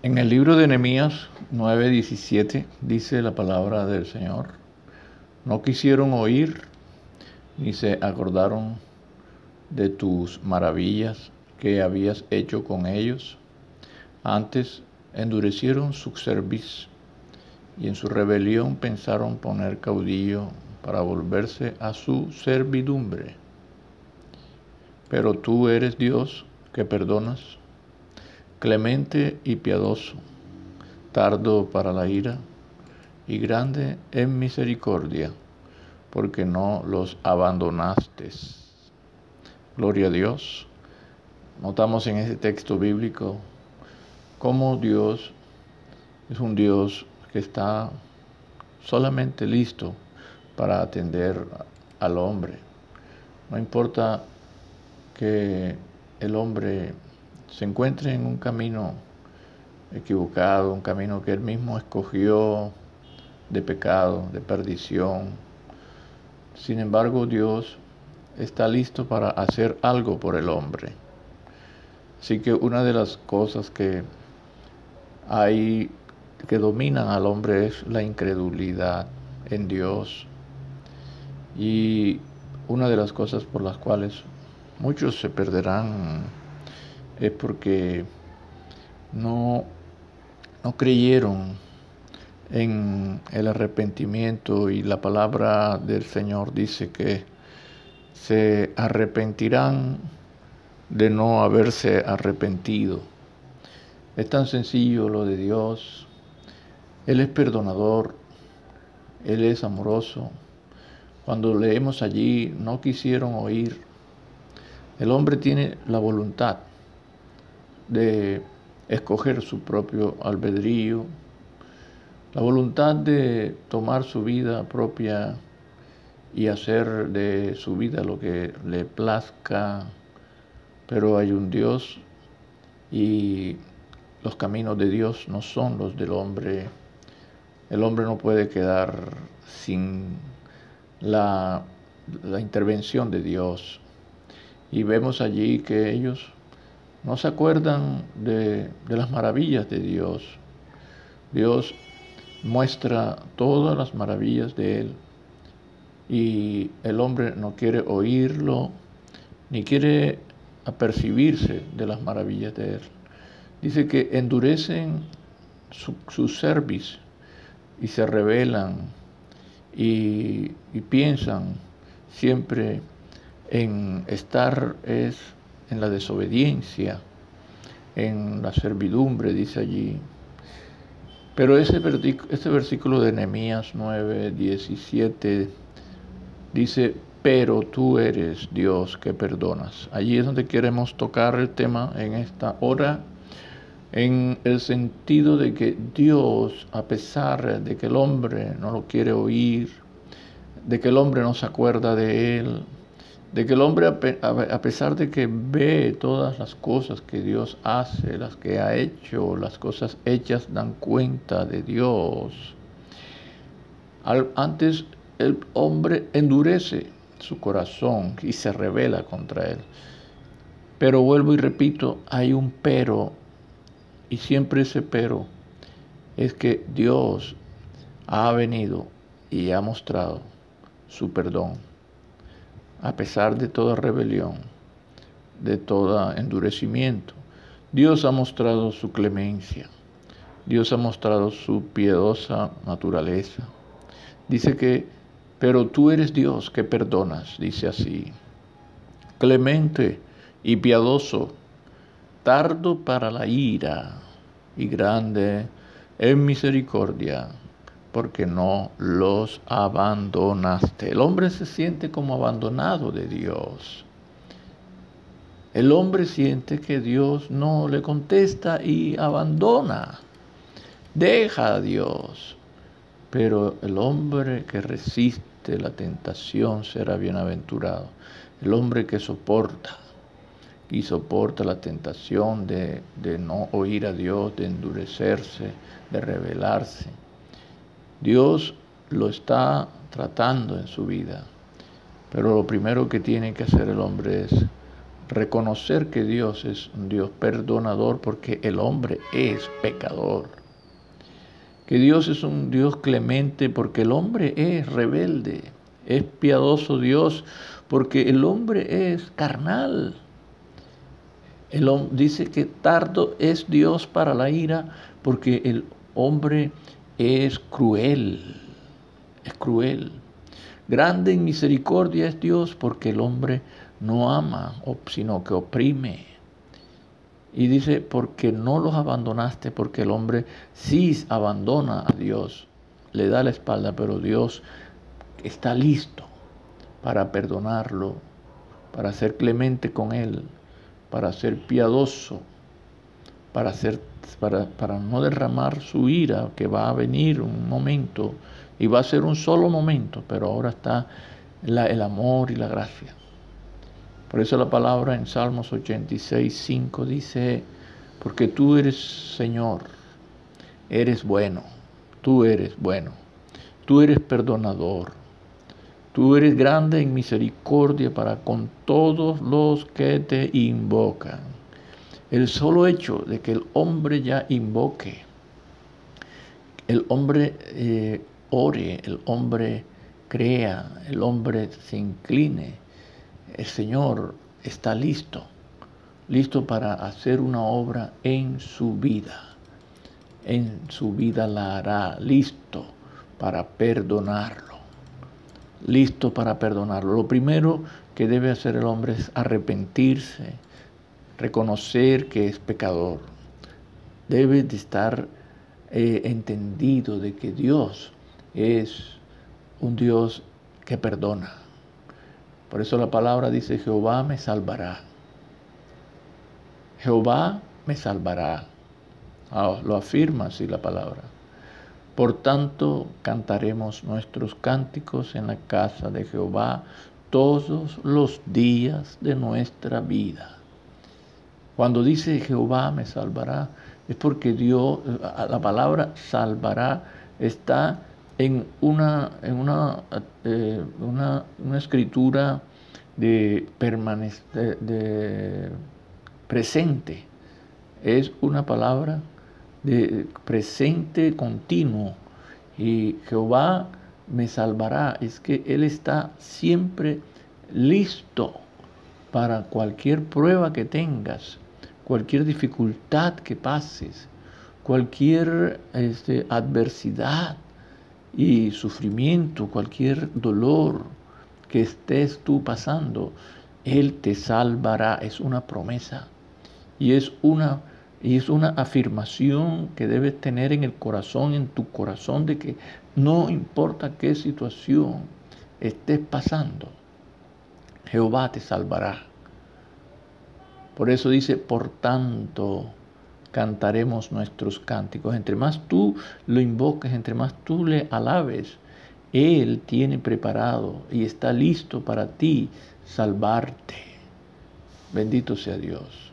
En el libro de Nehemías 9:17 dice la palabra del Señor, no quisieron oír ni se acordaron de tus maravillas que habías hecho con ellos. Antes endurecieron su cerviz y en su rebelión pensaron poner caudillo para volverse a su servidumbre. Pero tú eres Dios que perdonas clemente y piadoso, tardo para la ira y grande en misericordia, porque no los abandonaste. Gloria a Dios. Notamos en ese texto bíblico cómo Dios es un Dios que está solamente listo para atender al hombre. No importa que el hombre se encuentre en un camino equivocado, un camino que él mismo escogió de pecado, de perdición. Sin embargo, Dios está listo para hacer algo por el hombre. Así que una de las cosas que hay que dominan al hombre es la incredulidad en Dios. Y una de las cosas por las cuales muchos se perderán es porque no, no creyeron en el arrepentimiento y la palabra del Señor dice que se arrepentirán de no haberse arrepentido. Es tan sencillo lo de Dios. Él es perdonador, Él es amoroso. Cuando leemos allí, no quisieron oír. El hombre tiene la voluntad, de escoger su propio albedrío, la voluntad de tomar su vida propia y hacer de su vida lo que le plazca, pero hay un Dios y los caminos de Dios no son los del hombre. El hombre no puede quedar sin la, la intervención de Dios. Y vemos allí que ellos no se acuerdan de, las maravillas de Dios. Dios muestra todas las maravillas de Él y el hombre no quiere oírlo ni quiere apercibirse de las maravillas de Él. Dice que endurecen su, su cerviz y se rebelan y piensan siempre en estar es en la desobediencia, en la servidumbre, dice allí. Pero ese este versículo de Nehemías 9, 17 dice, pero tú eres Dios que perdonas. Allí es donde queremos tocar el tema en esta hora, en el sentido de que Dios, a pesar de que el hombre no lo quiere oír, de que el hombre no se acuerda de él, de que el hombre, a pesar de que ve todas las cosas que Dios hace, las que ha hecho, las cosas hechas dan cuenta de Dios, antes el hombre endurece su corazón y se revela contra él. Pero vuelvo y repito, hay un pero, y siempre ese pero es que Dios ha venido y ha mostrado su perdón a pesar de toda rebelión, de todo endurecimiento. Dios ha mostrado su clemencia, Dios ha mostrado su piedosa naturaleza. Dice que, pero tú eres Dios que perdonas, dice así, clemente y piadoso, tardo para la ira y grande en misericordia porque no los abandonaste. El hombre se siente como abandonado de Dios. El hombre siente que Dios no le contesta y abandona. Deja a Dios. Pero el hombre que resiste la tentación será bienaventurado. El hombre que soporta y soporta la tentación de, no oír a Dios, de endurecerse, de rebelarse Dios lo está tratando en su vida, pero lo primero que tiene que hacer el hombre es reconocer que Dios es un Dios perdonador porque el hombre es pecador. Que Dios es un Dios clemente porque el hombre es rebelde. Es piadoso Dios porque el hombre es carnal. El, dice que tardo es Dios para la ira porque el hombre es cruel. Es cruel. Grande en misericordia es Dios porque el hombre no ama, sino que oprime. Y dice, porque no los abandonaste, porque el hombre sí abandona a Dios, le da la espalda, pero Dios está listo para perdonarlo, para ser clemente con él, para ser piadoso, para, ser, para, para no derramar su ira, que va a venir un momento, y va a ser un solo momento, pero ahora está el amor y la gracia. Por eso la palabra en Salmos 86, 5 dice, porque tú eres Señor, eres bueno, tú eres bueno, tú eres perdonador, tú eres grande en misericordia para con todos los que te invocan. El solo hecho de que el hombre ya invoque, el hombre eh, ore, el hombre crea, el hombre se incline, el Señor está listo, listo para hacer una obra en su vida. En su vida la hará, listo para perdonarlo. Listo para perdonarlo. Lo primero que debe hacer el hombre es arrepentirse, reconocer que es pecador. Debe de estar eh, entendido de que Dios es un Dios que perdona por eso la palabra dice, Jehová me salvará. Jehová me salvará. Ah, lo afirma así la palabra. Por tanto, cantaremos nuestros cánticos en la casa de Jehová todos los días de nuestra vida. Cuando dice Jehová me salvará, es porque Dios, la palabra salvará está en una, en una, eh, una, escritura de, de presente. Es una palabra de presente continuo. Y Jehová me salvará. Es que Él está siempre listo para cualquier prueba que tengas, cualquier dificultad que pases, cualquier este, adversidad y sufrimiento, cualquier dolor que estés tú pasando, Él te salvará. Es una promesa y es una, y es una afirmación que debes tener en el corazón, en tu corazón, de que no importa qué situación estés pasando, Jehová te salvará. Por eso dice, por tanto, cantaremos nuestros cánticos. Entre más tú lo invoques, entre más tú le alabes, Él tiene preparado y está listo para ti salvarte. Bendito sea Dios.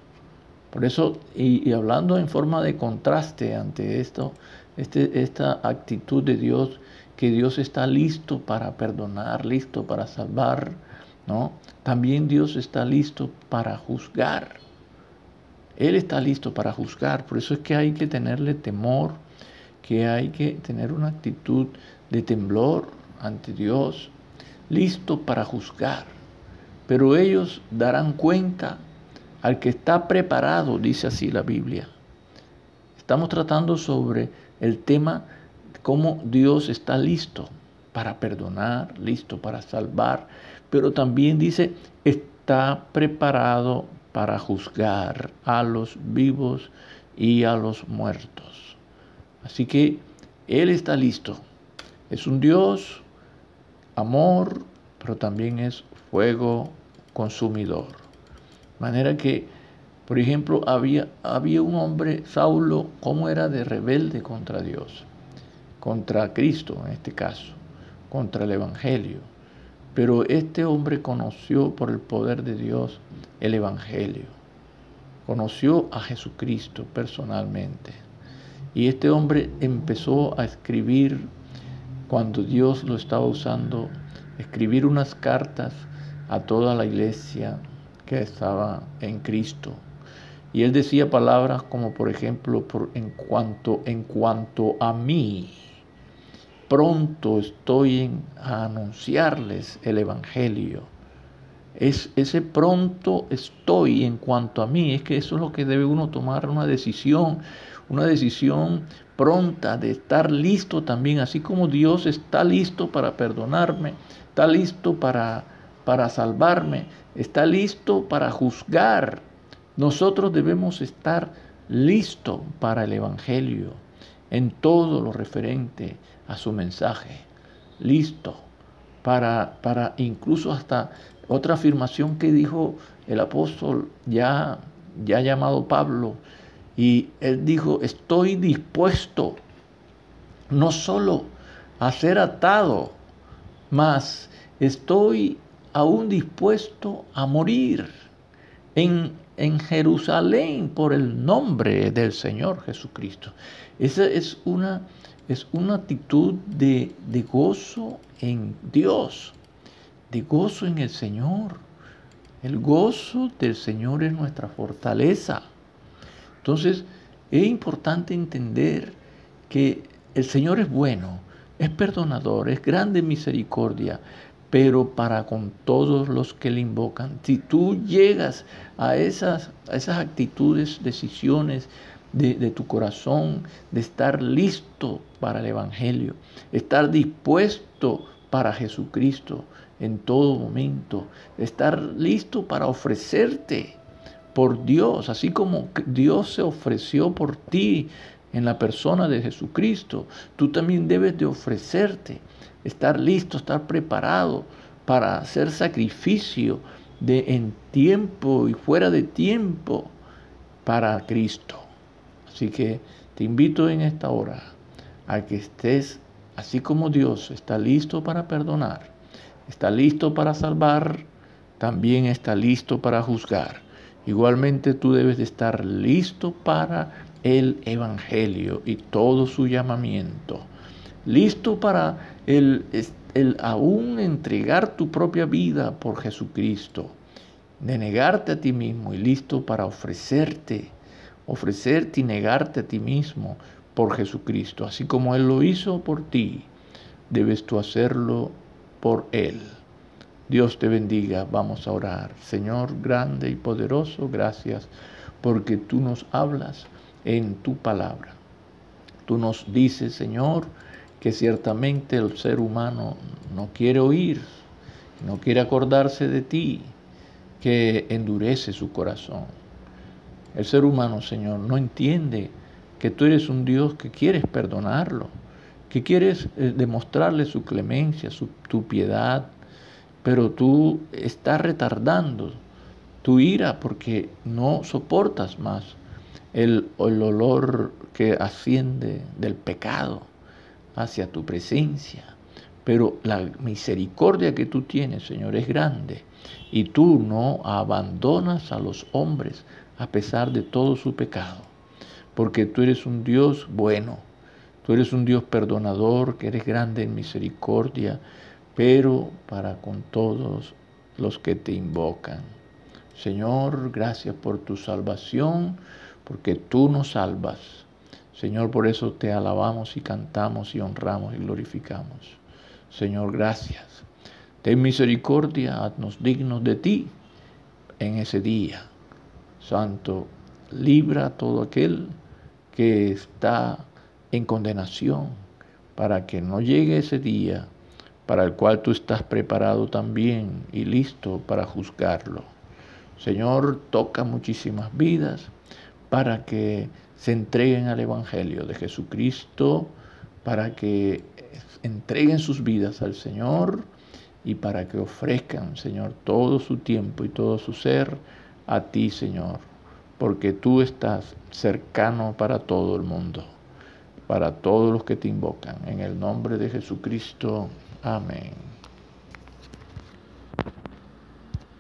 Por eso, y, hablando en forma de contraste ante esto, este, esta actitud de Dios, que Dios está listo para perdonar, listo para salvar, También Dios está listo para juzgar. Él está listo para juzgar. Por eso es que hay que tenerle temor, que hay que tener una actitud de temblor ante Dios, listo para juzgar. Pero ellos darán cuenta al que está preparado, dice así la Biblia. Estamos tratando sobre el tema cómo Dios está listo para perdonar, listo para salvar, pero también dice, está preparado para juzgar a los vivos y a los muertos. Así que Él está listo. Es un Dios, amor, pero también es fuego consumidor. De manera que, por ejemplo, había, había un hombre, Saulo, ¿cómo era de rebelde contra Dios? Contra Cristo en este caso, contra el Evangelio pero este hombre conoció por el poder de Dios el Evangelio. Conoció a Jesucristo personalmente. Y este hombre empezó a escribir cuando Dios lo estaba usando, escribir unas cartas a toda la iglesia que estaba en Cristo. Y él decía palabras como por ejemplo, por, en, cuanto, en cuanto a mí, pronto estoy a anunciarles el Evangelio. Es ese pronto estoy en cuanto a mí, es que eso es lo que debe uno tomar una decisión, una decisión pronta de estar listo también, así como Dios está listo para perdonarme, está listo para, para salvarme, está listo para juzgar. Nosotros debemos estar listos para el Evangelio en todo lo referente a su mensaje, listo. Para, para incluso hasta otra afirmación que dijo el apóstol ya, ya llamado Pablo, y él dijo, estoy dispuesto no solo a ser atado, mas estoy aún dispuesto a morir en, en Jerusalén por el nombre del Señor Jesucristo. Esa es una, es una actitud de, de gozo en Dios de gozo en el Señor. El gozo del Señor es nuestra fortaleza. Entonces, es importante entender que el Señor es bueno, es perdonador, es grande en misericordia, pero para con todos los que le invocan. Si tú llegas a esas, a esas actitudes, decisiones de, de tu corazón, de estar listo para el Evangelio, estar dispuesto para Jesucristo, en todo momento, estar listo para ofrecerte por Dios, así como Dios se ofreció por ti en la persona de Jesucristo, tú también debes de ofrecerte, estar listo, estar preparado para hacer sacrificio de en tiempo y fuera de tiempo para Cristo. Así que te invito en esta hora a que estés así como Dios está listo para perdonar está listo para salvar, también está listo para juzgar. Igualmente tú debes de estar listo para el Evangelio y todo su llamamiento. Listo para el, el aún entregar tu propia vida por Jesucristo. De negarte a ti mismo y listo para ofrecerte, ofrecerte y negarte a ti mismo por Jesucristo. Así como Él lo hizo por ti, debes tú hacerlo por Él. Dios te bendiga. Vamos a orar. Señor grande y poderoso, gracias porque tú nos hablas en tu palabra. Tú nos dices, Señor, que ciertamente el ser humano no quiere oír, no quiere acordarse de ti, que endurece su corazón. El ser humano, Señor, no entiende que tú eres un Dios que quieres perdonarlo que quieres eh, demostrarle su clemencia, su, tu piedad, pero tú estás retardando tu ira porque no soportas más el, el olor que asciende del pecado hacia tu presencia. Pero la misericordia que tú tienes, Señor, es grande. Y tú no abandonas a los hombres a pesar de todo su pecado. Porque tú eres un Dios bueno Tú eres un Dios perdonador, que eres grande en misericordia, pero para con todos los que te invocan. Señor, gracias por tu salvación, porque tú nos salvas. Señor, por eso te alabamos y cantamos y honramos y glorificamos. Señor, gracias. Ten misericordia, haznos dignos de ti en ese día. Santo, libra a todo aquel que está en condenación, para que no llegue ese día para el cual tú estás preparado también y listo para juzgarlo. Señor, toca muchísimas vidas para que se entreguen al Evangelio de Jesucristo, para que entreguen sus vidas al Señor y para que ofrezcan, Señor, todo su tiempo y todo su ser a ti, Señor, porque tú estás cercano para todo el mundo para todos los que te invocan. En el nombre de Jesucristo. Amén.